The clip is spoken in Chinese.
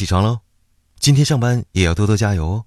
起床喽。今天上班也要多多加油哦。